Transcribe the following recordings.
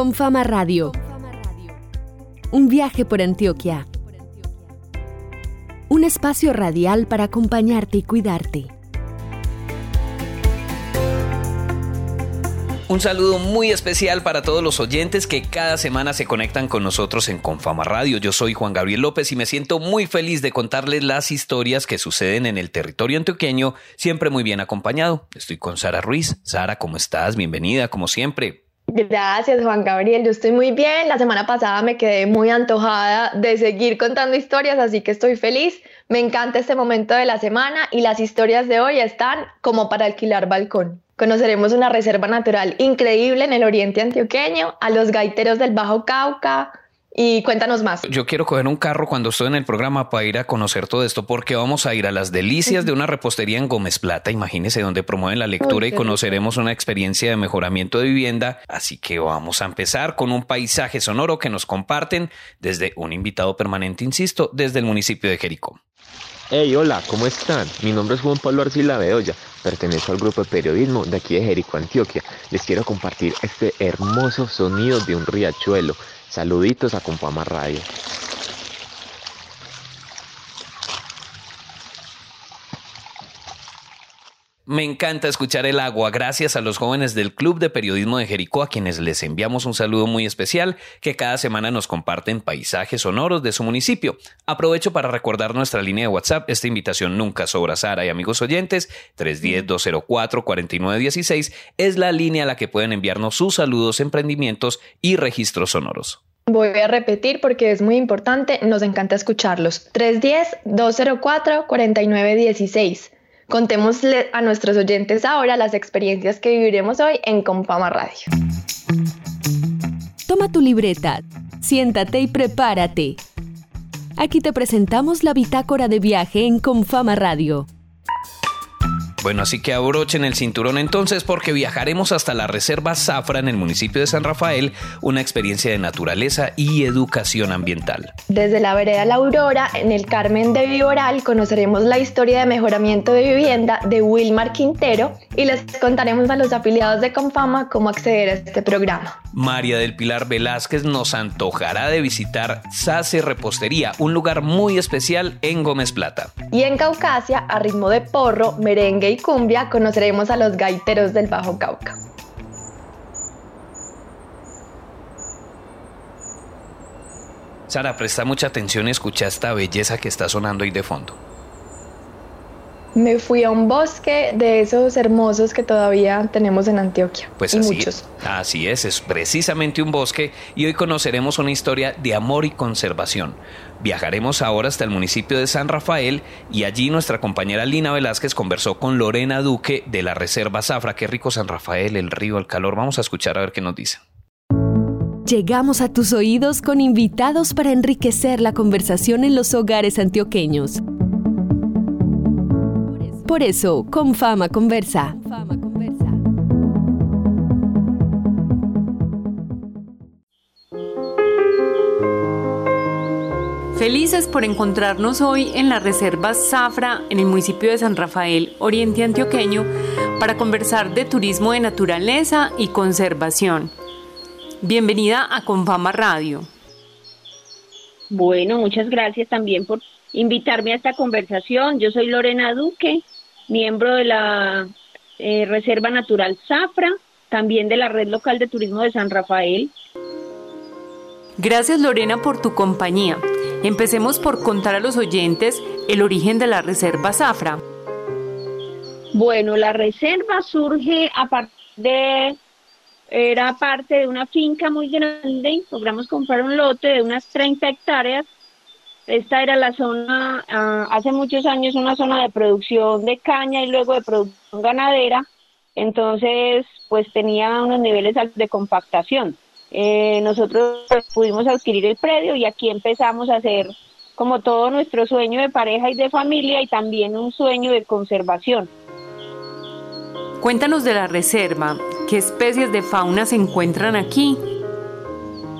Con Fama Radio. Un viaje por Antioquia. Un espacio radial para acompañarte y cuidarte. Un saludo muy especial para todos los oyentes que cada semana se conectan con nosotros en Confama Radio. Yo soy Juan Gabriel López y me siento muy feliz de contarles las historias que suceden en el territorio antioqueño, siempre muy bien acompañado. Estoy con Sara Ruiz. Sara, ¿cómo estás? Bienvenida, como siempre. Gracias, Juan Gabriel. Yo estoy muy bien. La semana pasada me quedé muy antojada de seguir contando historias, así que estoy feliz. Me encanta este momento de la semana y las historias de hoy están como para alquilar balcón. Conoceremos una reserva natural increíble en el oriente antioqueño, a los gaiteros del Bajo Cauca, y cuéntanos más. Yo quiero coger un carro cuando estoy en el programa para ir a conocer todo esto porque vamos a ir a las delicias de una repostería en Gómez Plata, imagínese donde promueven la lectura y conoceremos una experiencia de mejoramiento de vivienda. Así que vamos a empezar con un paisaje sonoro que nos comparten desde un invitado permanente, insisto, desde el municipio de Jericó. Hey, hola, ¿cómo están? Mi nombre es Juan Pablo Arcila Bedoya, pertenezco al grupo de periodismo de aquí de Jericó, Antioquia. Les quiero compartir este hermoso sonido de un riachuelo. Saluditos a Compama Radio. Me encanta escuchar el agua. Gracias a los jóvenes del Club de Periodismo de Jericó, a quienes les enviamos un saludo muy especial, que cada semana nos comparten paisajes sonoros de su municipio. Aprovecho para recordar nuestra línea de WhatsApp. Esta invitación nunca sobra, Sara y amigos oyentes. 310-204-4916 es la línea a la que pueden enviarnos sus saludos, emprendimientos y registros sonoros. Voy a repetir porque es muy importante, nos encanta escucharlos. 310-204-4916. Contémosle a nuestros oyentes ahora las experiencias que viviremos hoy en Confama Radio. Toma tu libreta, siéntate y prepárate. Aquí te presentamos la bitácora de viaje en Confama Radio. Bueno, así que abrochen el cinturón entonces porque viajaremos hasta la Reserva Zafra en el municipio de San Rafael, una experiencia de naturaleza y educación ambiental. Desde la vereda La Aurora, en el Carmen de Viboral, conoceremos la historia de mejoramiento de vivienda de Wilmar Quintero y les contaremos a los afiliados de Confama cómo acceder a este programa. María del Pilar Velázquez nos antojará de visitar Sace Repostería, un lugar muy especial en Gómez Plata. Y en Caucasia, a ritmo de porro, merengue y cumbia conoceremos a los gaiteros del Bajo Cauca. Sara, presta mucha atención y escucha esta belleza que está sonando ahí de fondo. Me fui a un bosque de esos hermosos que todavía tenemos en Antioquia. Pues así, muchos. así es, es precisamente un bosque y hoy conoceremos una historia de amor y conservación. Viajaremos ahora hasta el municipio de San Rafael y allí nuestra compañera Lina Velázquez conversó con Lorena Duque de la Reserva Zafra. Qué rico San Rafael, el río, el calor. Vamos a escuchar a ver qué nos dicen. Llegamos a tus oídos con invitados para enriquecer la conversación en los hogares antioqueños. Por eso, con fama conversa. Felices por encontrarnos hoy en la Reserva Zafra, en el municipio de San Rafael, Oriente Antioqueño, para conversar de turismo de naturaleza y conservación. Bienvenida a Confama Radio. Bueno, muchas gracias también por invitarme a esta conversación. Yo soy Lorena Duque, miembro de la eh, Reserva Natural Zafra, también de la Red Local de Turismo de San Rafael. Gracias Lorena por tu compañía. Empecemos por contar a los oyentes el origen de la Reserva Zafra. Bueno, la reserva surge a partir de, era parte de una finca muy grande, logramos comprar un lote de unas 30 hectáreas esta era la zona, ah, hace muchos años, una zona de producción de caña y luego de producción ganadera. Entonces, pues tenía unos niveles de compactación. Eh, nosotros pues, pudimos adquirir el predio y aquí empezamos a hacer como todo nuestro sueño de pareja y de familia y también un sueño de conservación. Cuéntanos de la reserva, qué especies de fauna se encuentran aquí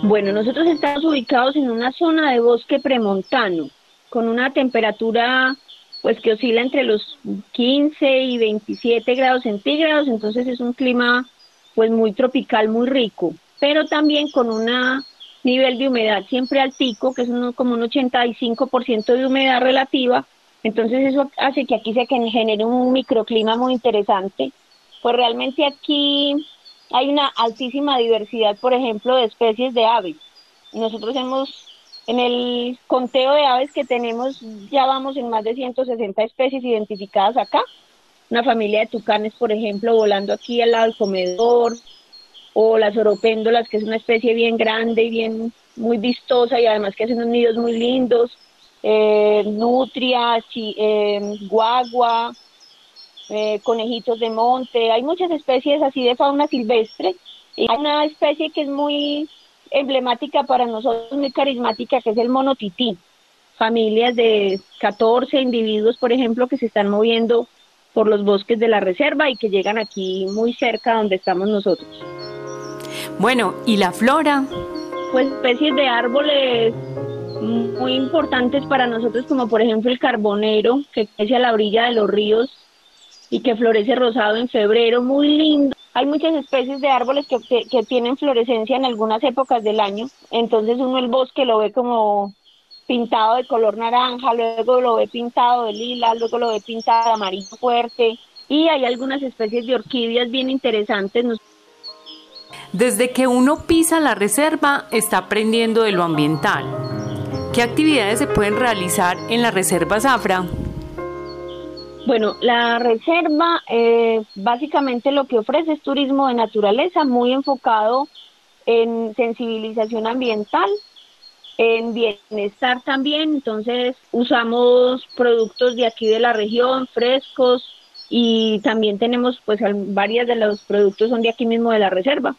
bueno, nosotros estamos ubicados en una zona de bosque premontano, con una temperatura pues que oscila entre los 15 y 27 grados centígrados, entonces es un clima pues muy tropical, muy rico. pero también con un nivel de humedad siempre altico, que es uno, como un 85% de humedad relativa, entonces eso hace que aquí se genere un microclima muy interesante. Pues realmente aquí hay una altísima diversidad, por ejemplo, de especies de aves. Nosotros hemos, en el conteo de aves que tenemos, ya vamos en más de 160 especies identificadas acá. Una familia de tucanes, por ejemplo, volando aquí al lado del comedor, o las oropéndolas, que es una especie bien grande y bien muy vistosa y además que hacen unos nidos muy lindos eh, nutria, eh, guagua, eh, conejitos de monte, hay muchas especies así de fauna silvestre. Y hay una especie que es muy emblemática para nosotros, muy carismática, que es el mono tití. Familias de 14 individuos, por ejemplo, que se están moviendo por los bosques de la reserva y que llegan aquí muy cerca donde estamos nosotros. Bueno, ¿y la flora? Pues especies de árboles muy importantes para nosotros, como por ejemplo el carbonero, que crece a la orilla de los ríos y que florece rosado en febrero, muy lindo. Hay muchas especies de árboles que, que, tienen florescencia en algunas épocas del año, entonces uno el bosque lo ve como pintado de color naranja, luego lo ve pintado de lila, luego lo ve pintado de amarillo fuerte y hay algunas especies de orquídeas bien interesantes. Desde que uno pisa la reserva está aprendiendo de lo ambiental ¿Qué actividades se pueden realizar en la Reserva Zafra? Bueno, la reserva eh, básicamente lo que ofrece es turismo de naturaleza muy enfocado en sensibilización ambiental, en bienestar también, entonces usamos productos de aquí de la región, frescos, y también tenemos pues varias de los productos son de aquí mismo de la reserva.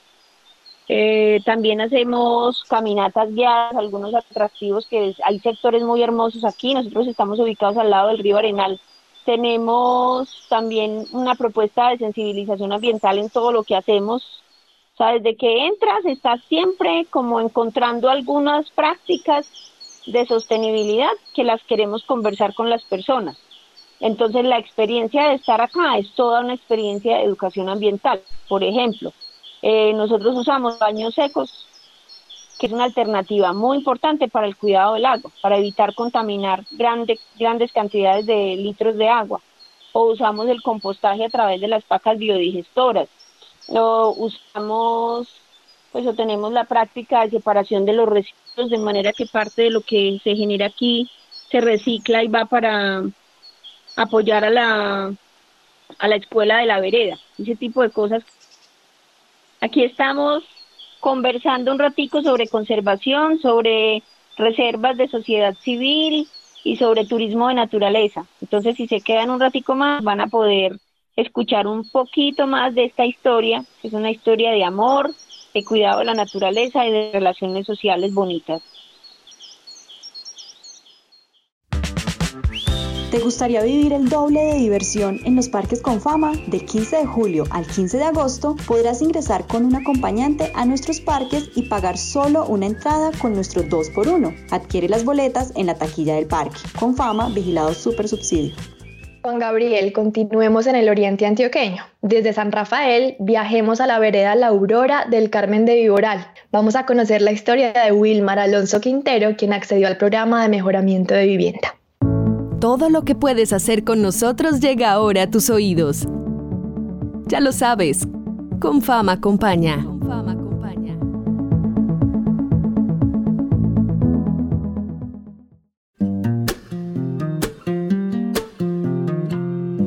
Eh, también hacemos caminatas guiadas, algunos atractivos que hay sectores muy hermosos aquí. Nosotros estamos ubicados al lado del río Arenal. Tenemos también una propuesta de sensibilización ambiental en todo lo que hacemos. O sea, desde que entras estás siempre como encontrando algunas prácticas de sostenibilidad que las queremos conversar con las personas. Entonces la experiencia de estar acá es toda una experiencia de educación ambiental. Por ejemplo, eh, nosotros usamos baños secos, que es una alternativa muy importante para el cuidado del agua, para evitar contaminar grandes cantidades de litros de agua. O usamos el compostaje a través de las pacas biodigestoras. O usamos, pues o tenemos la práctica de separación de los residuos de manera que parte de lo que se genera aquí se recicla y va para apoyar a la, a la escuela de la vereda. Ese tipo de cosas Aquí estamos conversando un ratico sobre conservación, sobre reservas de sociedad civil y sobre turismo de naturaleza. Entonces, si se quedan un ratico más, van a poder escuchar un poquito más de esta historia, es una historia de amor, de cuidado de la naturaleza y de relaciones sociales bonitas. ¿Te gustaría vivir el doble de diversión en los parques con fama? Del 15 de julio al 15 de agosto podrás ingresar con un acompañante a nuestros parques y pagar solo una entrada con nuestro 2x1. Adquiere las boletas en la taquilla del parque. Con fama, vigilado super subsidio. Juan Gabriel, continuemos en el oriente antioqueño. Desde San Rafael viajemos a la vereda La Aurora del Carmen de Viboral. Vamos a conocer la historia de Wilmar Alonso Quintero, quien accedió al programa de mejoramiento de vivienda. Todo lo que puedes hacer con nosotros llega ahora a tus oídos. Ya lo sabes, con fama acompaña.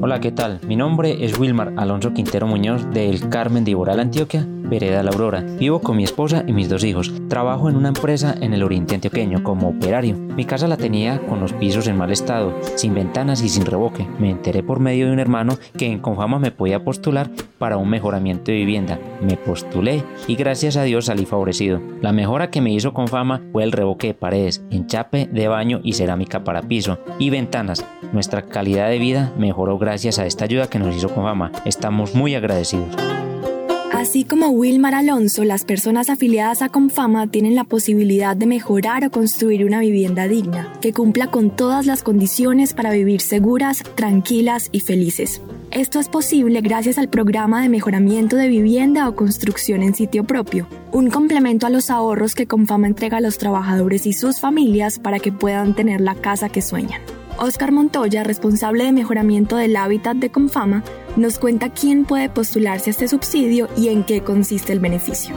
Hola, ¿qué tal? Mi nombre es Wilmar Alonso Quintero Muñoz del Carmen de Iboral, Antioquia, Vereda La Aurora. Vivo con mi esposa y mis dos hijos. Trabajo en una empresa en el oriente antioqueño como operario. Mi casa la tenía con los pisos en mal estado, sin ventanas y sin revoque. Me enteré por medio de un hermano que en Confama me podía postular para un mejoramiento de vivienda. Me postulé y gracias a Dios salí favorecido. La mejora que me hizo Confama fue el revoque de paredes, enchape de baño y cerámica para piso y ventanas. Nuestra calidad de vida mejoró gracias a esta ayuda que nos hizo Confama. Estamos muy agradecidos. Así como Wilmar Alonso, las personas afiliadas a Confama tienen la posibilidad de mejorar o construir una vivienda digna, que cumpla con todas las condiciones para vivir seguras, tranquilas y felices. Esto es posible gracias al programa de mejoramiento de vivienda o construcción en sitio propio, un complemento a los ahorros que Confama entrega a los trabajadores y sus familias para que puedan tener la casa que sueñan. Oscar Montoya, responsable de mejoramiento del hábitat de Confama, nos cuenta quién puede postularse a este subsidio y en qué consiste el beneficio.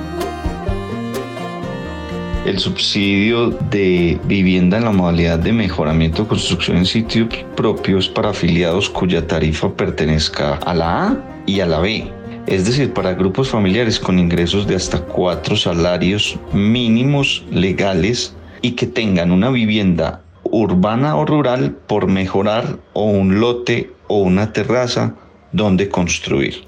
El subsidio de vivienda en la modalidad de mejoramiento de construcción en sitios propios para afiliados cuya tarifa pertenezca a la A y a la B. Es decir, para grupos familiares con ingresos de hasta cuatro salarios mínimos legales y que tengan una vivienda urbana o rural por mejorar o un lote o una terraza donde construir.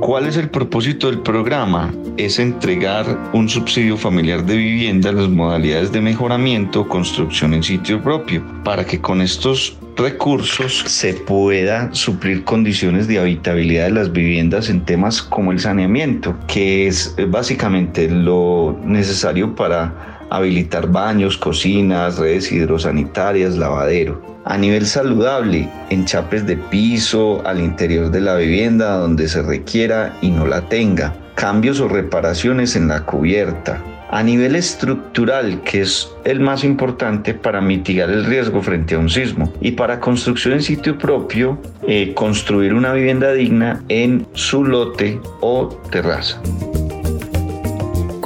¿Cuál es el propósito del programa? Es entregar un subsidio familiar de vivienda a las modalidades de mejoramiento o construcción en sitio propio, para que con estos recursos se pueda suplir condiciones de habitabilidad de las viviendas en temas como el saneamiento, que es básicamente lo necesario para habilitar baños, cocinas, redes hidrosanitarias, lavadero. A nivel saludable, enchapes de piso al interior de la vivienda donde se requiera y no la tenga. Cambios o reparaciones en la cubierta. A nivel estructural, que es el más importante para mitigar el riesgo frente a un sismo. Y para construcción en sitio propio, eh, construir una vivienda digna en su lote o terraza.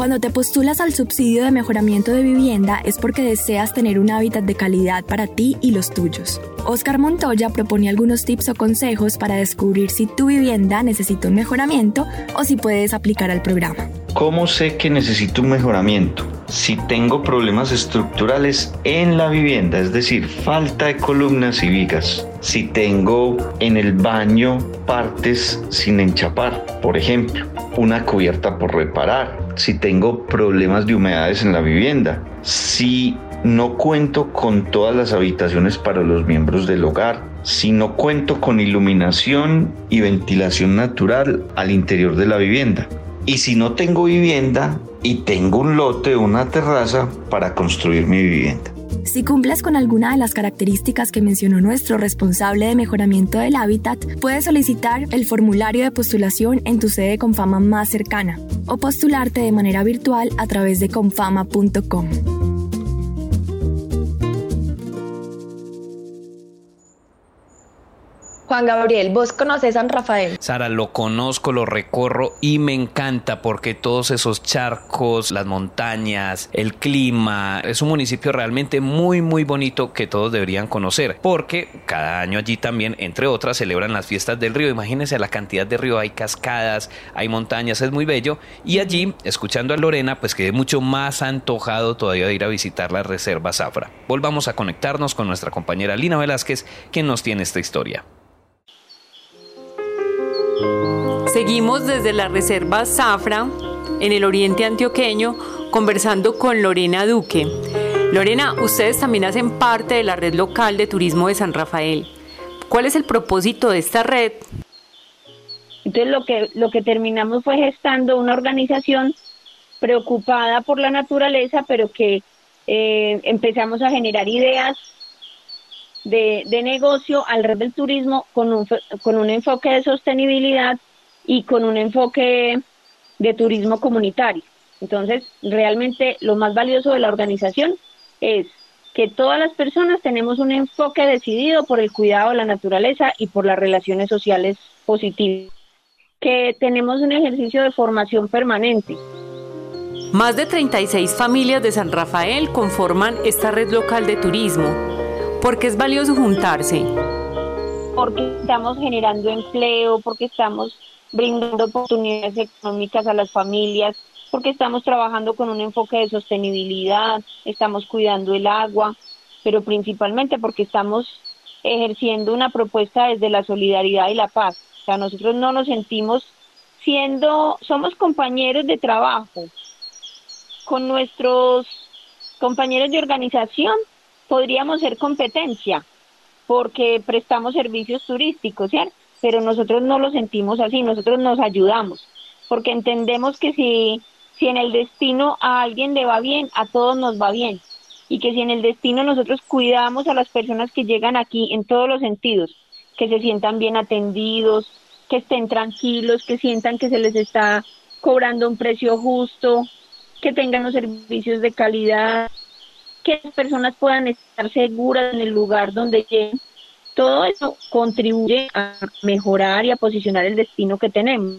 Cuando te postulas al subsidio de mejoramiento de vivienda es porque deseas tener un hábitat de calidad para ti y los tuyos. Oscar Montoya propone algunos tips o consejos para descubrir si tu vivienda necesita un mejoramiento o si puedes aplicar al programa. ¿Cómo sé que necesito un mejoramiento? Si tengo problemas estructurales en la vivienda, es decir, falta de columnas y vigas. Si tengo en el baño partes sin enchapar, por ejemplo, una cubierta por reparar, si tengo problemas de humedades en la vivienda, si no cuento con todas las habitaciones para los miembros del hogar, si no cuento con iluminación y ventilación natural al interior de la vivienda. Y si no tengo vivienda y tengo un lote una terraza para construir mi vivienda. Si cumples con alguna de las características que mencionó nuestro responsable de mejoramiento del hábitat, puedes solicitar el formulario de postulación en tu sede Confama más cercana o postularte de manera virtual a través de confama.com. Juan Gabriel, ¿vos conoces San Rafael? Sara, lo conozco, lo recorro y me encanta porque todos esos charcos, las montañas, el clima, es un municipio realmente muy, muy bonito que todos deberían conocer porque cada año allí también, entre otras, celebran las fiestas del río. Imagínense la cantidad de río, hay cascadas, hay montañas, es muy bello. Y allí, escuchando a Lorena, pues quedé mucho más antojado todavía de ir a visitar la Reserva Zafra. Volvamos a conectarnos con nuestra compañera Lina Velázquez, quien nos tiene esta historia. Seguimos desde la Reserva Zafra, en el oriente antioqueño, conversando con Lorena Duque. Lorena, ustedes también hacen parte de la red local de turismo de San Rafael. ¿Cuál es el propósito de esta red? Entonces lo que, lo que terminamos fue gestando una organización preocupada por la naturaleza, pero que eh, empezamos a generar ideas de, de, negocio alrededor del turismo con un, con un enfoque de sostenibilidad y con un enfoque de turismo comunitario. Entonces, realmente lo más valioso de la organización es que todas las personas tenemos un enfoque decidido por el cuidado de la naturaleza y por las relaciones sociales positivas, que tenemos un ejercicio de formación permanente. Más de 36 familias de San Rafael conforman esta red local de turismo. ¿Por qué es valioso juntarse? Porque estamos generando empleo, porque estamos brindando oportunidades económicas a las familias, porque estamos trabajando con un enfoque de sostenibilidad, estamos cuidando el agua, pero principalmente porque estamos ejerciendo una propuesta desde la solidaridad y la paz. O sea, nosotros no nos sentimos siendo, somos compañeros de trabajo. Con nuestros compañeros de organización podríamos ser competencia porque prestamos servicios turísticos, ¿cierto? Pero nosotros no lo sentimos así, nosotros nos ayudamos, porque entendemos que si, si en el destino a alguien le va bien, a todos nos va bien, y que si en el destino nosotros cuidamos a las personas que llegan aquí en todos los sentidos, que se sientan bien atendidos, que estén tranquilos, que sientan que se les está cobrando un precio justo, que tengan los servicios de calidad, que las personas puedan estar seguras en el lugar donde lleguen. Todo eso contribuye a mejorar y a posicionar el destino que tenemos.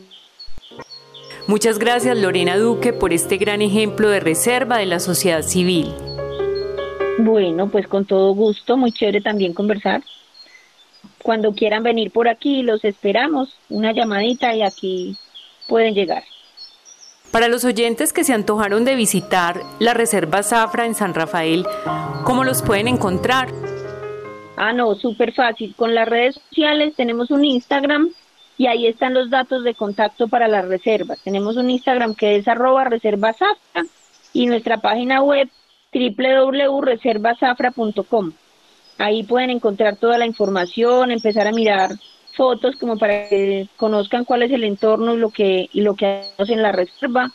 Muchas gracias Lorena Duque por este gran ejemplo de reserva de la sociedad civil. Bueno, pues con todo gusto, muy chévere también conversar. Cuando quieran venir por aquí, los esperamos. Una llamadita y aquí pueden llegar. Para los oyentes que se antojaron de visitar la Reserva Zafra en San Rafael, ¿cómo los pueden encontrar? Ah, no, súper fácil. Con las redes sociales tenemos un Instagram y ahí están los datos de contacto para las reservas. Tenemos un Instagram que es arroba reserva zafra y nuestra página web www.reservasafra.com. Ahí pueden encontrar toda la información, empezar a mirar fotos como para que conozcan cuál es el entorno y lo que, y lo que hacemos en la reserva.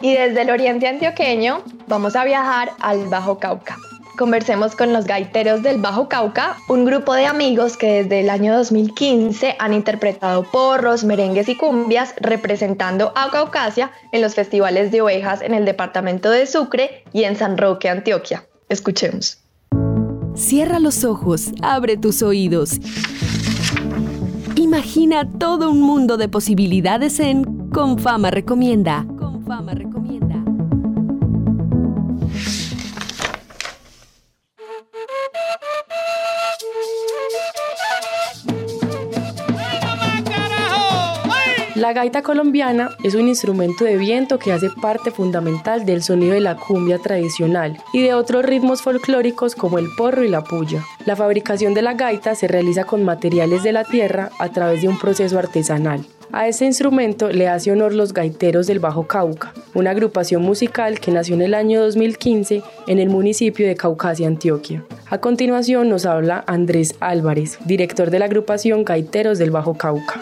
Y desde el oriente antioqueño vamos a viajar al Bajo Cauca. Conversemos con los gaiteros del Bajo Cauca, un grupo de amigos que desde el año 2015 han interpretado porros, merengues y cumbias representando a Caucasia en los festivales de ovejas en el departamento de Sucre y en San Roque, Antioquia. Escuchemos. Cierra los ojos, abre tus oídos. Imagina todo un mundo de posibilidades en Con Fama Recomienda. Fama Recomienda. La gaita colombiana es un instrumento de viento que hace parte fundamental del sonido de la cumbia tradicional y de otros ritmos folclóricos como el porro y la puya. La fabricación de la gaita se realiza con materiales de la tierra a través de un proceso artesanal. A este instrumento le hace honor los gaiteros del Bajo Cauca, una agrupación musical que nació en el año 2015 en el municipio de Caucasia, Antioquia. A continuación nos habla Andrés Álvarez, director de la agrupación Gaiteros del Bajo Cauca.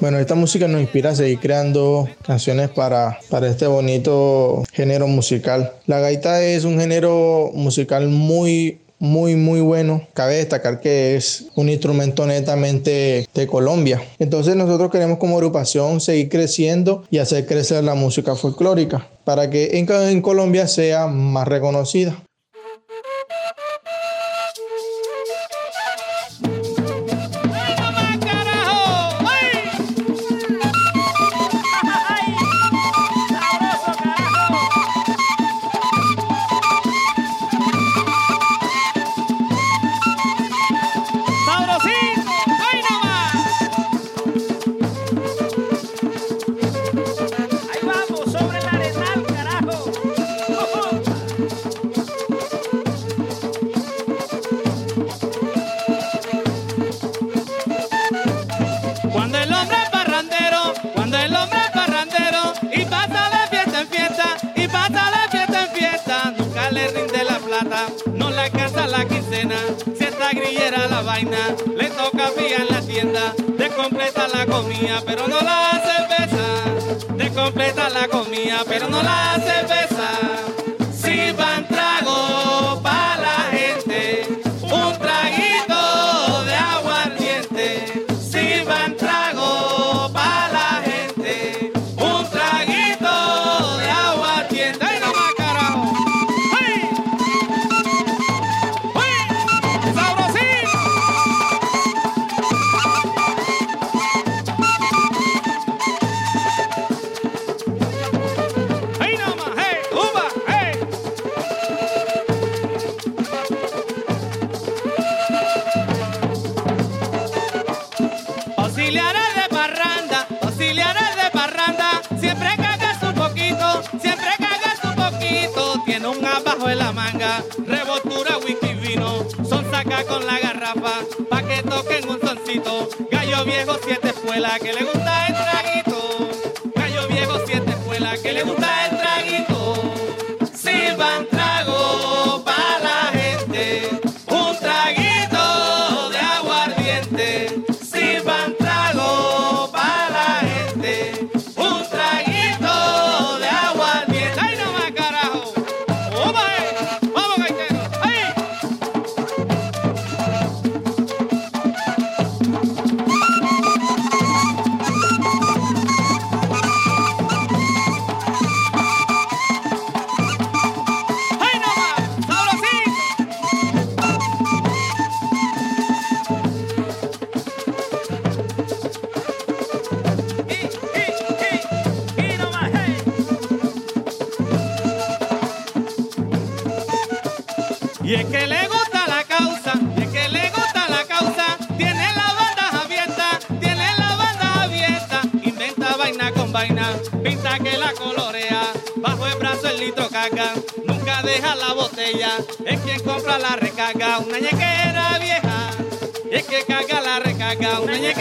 Bueno, esta música nos inspira a seguir creando canciones para, para este bonito género musical. La gaita es un género musical muy muy muy bueno. Cabe destacar que es un instrumento netamente de Colombia. Entonces nosotros queremos como agrupación seguir creciendo y hacer crecer la música folclórica para que en, en Colombia sea más reconocida. Vaina, le toca pillar la tienda, descompleta la comida, pero no la cerveza, descompleta la comida, pero no la cerveza, sirvan trago con la garrafa, pa' que toquen un soncito, gallo viejo, siete espuelas, que le gusta el traguito, gallo viejo, siete espuelas, que le gusta el gaulnya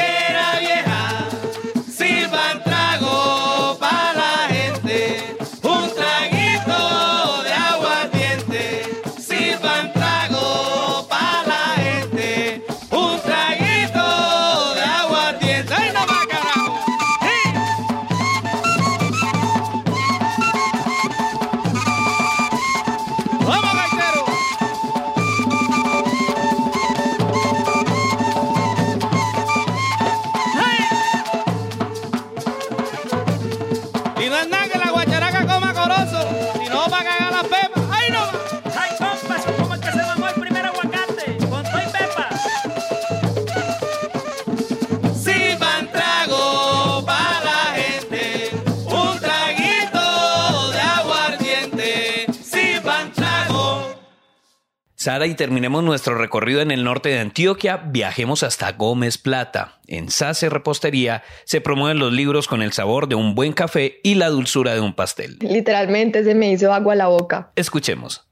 Sara, y terminemos nuestro recorrido en el norte de Antioquia, viajemos hasta Gómez Plata. En Sase Repostería se promueven los libros con el sabor de un buen café y la dulzura de un pastel. Literalmente se me hizo agua a la boca. Escuchemos.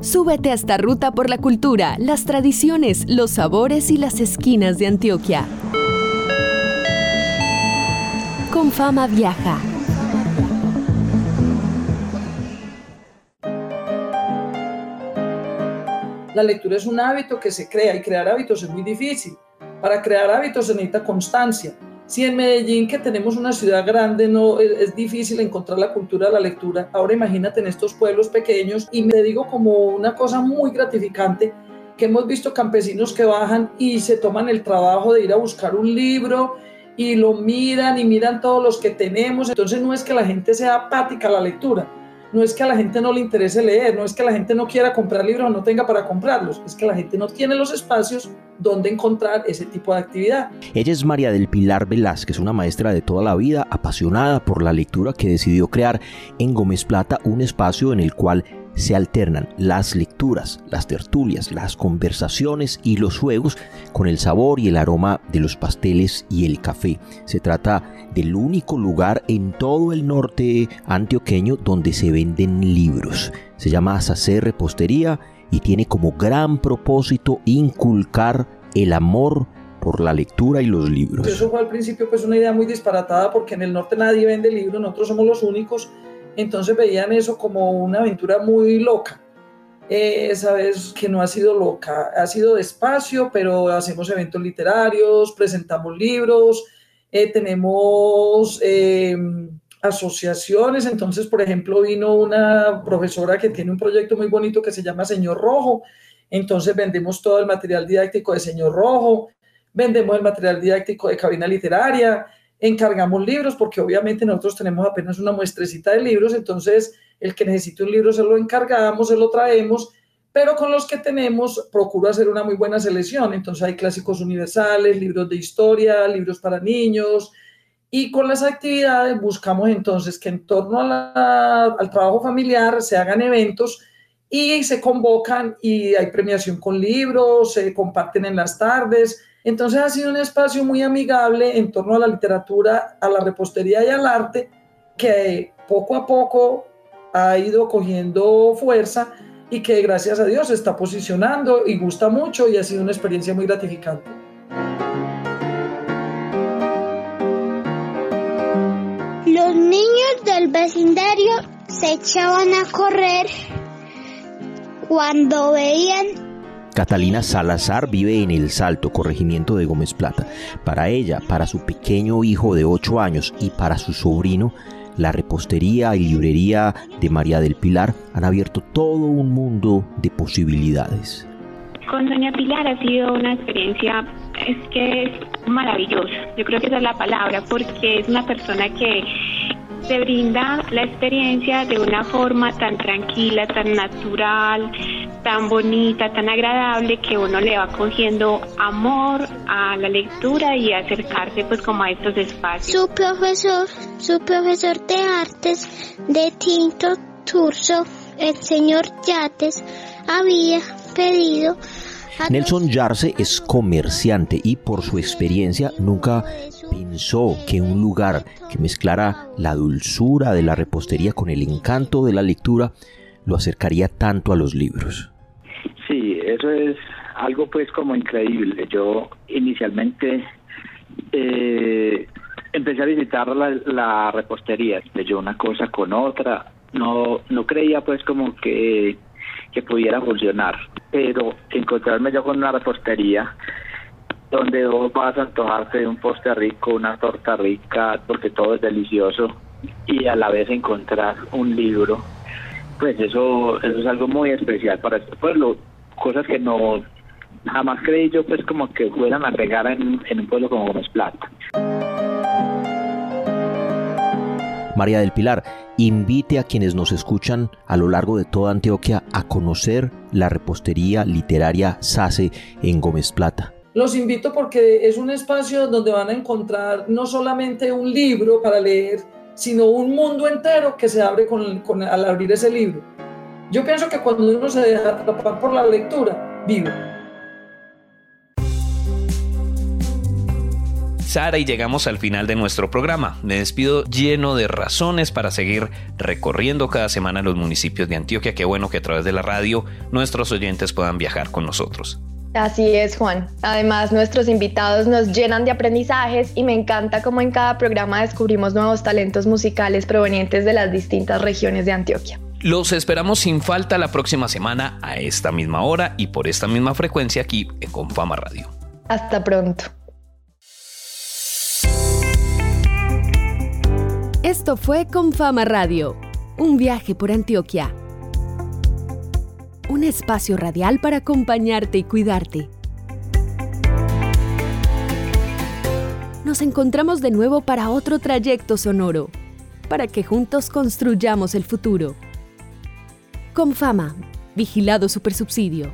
Súbete a esta ruta por la cultura, las tradiciones, los sabores y las esquinas de Antioquia. Con fama viaja. La lectura es un hábito que se crea y crear hábitos es muy difícil. Para crear hábitos se necesita constancia. Si en Medellín, que tenemos una ciudad grande, no es, difícil encontrar la cultura de la lectura, ahora imagínate en estos pueblos pequeños y me digo como una cosa muy gratificante que hemos visto campesinos que bajan y se toman el trabajo de ir a buscar un libro y lo miran y miran todos los que tenemos. Entonces no es que la gente sea apática a la lectura, no es que a la gente no le interese leer, no es que la gente no quiera comprar libros o no tenga para comprarlos, es que la gente no tiene los espacios donde encontrar ese tipo de actividad. Ella es María del Pilar Velázquez, una maestra de toda la vida, apasionada por la lectura que decidió crear en Gómez Plata un espacio en el cual se alternan las lecturas, las tertulias, las conversaciones y los juegos con el sabor y el aroma de los pasteles y el café. Se trata del único lugar en todo el norte antioqueño donde se venden libros. Se llama Sacer Repostería y tiene como gran propósito inculcar el amor por la lectura y los libros. Eso fue al principio pues una idea muy disparatada porque en el norte nadie vende libros, nosotros somos los únicos entonces veían eso como una aventura muy loca. Eh, Sabes que no ha sido loca, ha sido despacio, pero hacemos eventos literarios, presentamos libros, eh, tenemos eh, asociaciones. Entonces, por ejemplo, vino una profesora que tiene un proyecto muy bonito que se llama Señor Rojo. Entonces vendemos todo el material didáctico de Señor Rojo, vendemos el material didáctico de Cabina Literaria, encargamos libros, porque obviamente nosotros tenemos apenas una muestrecita de libros, entonces el que necesite un libro se lo encargamos, se lo traemos, pero con los que tenemos procuro hacer una muy buena selección, entonces hay clásicos universales, libros de historia, libros para niños, y con las actividades buscamos entonces que en torno al trabajo familiar se hagan eventos y se convocan y hay premiación con libros, se comparten en las tardes, entonces ha sido un espacio muy amigable en torno a la literatura, a la repostería y al arte, que poco a poco ha ido cogiendo fuerza y que gracias a Dios se está posicionando y gusta mucho y ha sido una experiencia muy gratificante. Los niños del vecindario se echaban a correr cuando veían Catalina Salazar vive en El Salto, corregimiento de Gómez Plata. Para ella, para su pequeño hijo de 8 años y para su sobrino, la repostería y librería de María del Pilar han abierto todo un mundo de posibilidades. Con Doña Pilar ha sido una experiencia, que es maravillosa. Yo creo que esa es la palabra, porque es una persona que te brinda la experiencia de una forma tan tranquila, tan natural, tan bonita, tan agradable que uno le va cogiendo amor a la lectura y acercarse pues como a estos espacios. Su profesor, su profesor de artes de Tinto Turso, el señor Yates, había pedido Nelson Yarse es comerciante y por su experiencia nunca pensó que un lugar que mezclara la dulzura de la repostería con el encanto de la lectura lo acercaría tanto a los libros. Sí, eso es algo pues como increíble. Yo inicialmente eh, empecé a visitar la, repostería, yo una cosa con otra, no, no creía pues como que, que pudiera funcionar, pero encontrarme yo con una repostería donde vos vas a antojarte de un postre rico, una torta rica, porque todo es delicioso, y a la vez encontrar un libro, pues eso, eso es algo muy especial para este pueblo, cosas que no jamás creí yo pues como que fueran a regar en, en un pueblo como Gómez Plata. María del Pilar, invite a quienes nos escuchan a lo largo de toda Antioquia a conocer la repostería literaria SACE en Gómez Plata. Los invito porque es un espacio donde van a encontrar no solamente un libro para leer, sino un mundo entero que se abre con, al abrir ese libro. Yo pienso que cuando uno se deja atrapar por la lectura, vive. Sara y llegamos al final de nuestro programa. Me despido lleno de razones para seguir recorriendo cada semana los municipios de Antioquia. Qué bueno que a través de la radio nuestros oyentes puedan viajar con nosotros. Así es, Juan. Además, nuestros invitados nos llenan de aprendizajes y me encanta cómo en cada programa descubrimos nuevos talentos musicales provenientes de las distintas regiones de Antioquia. Los esperamos sin falta la próxima semana a esta misma hora y por esta misma frecuencia aquí en Confama Radio. Hasta pronto. Esto fue Confama Radio, un viaje por Antioquia. Un espacio radial para acompañarte y cuidarte. Nos encontramos de nuevo para otro trayecto sonoro, para que juntos construyamos el futuro. Confama, vigilado supersubsidio.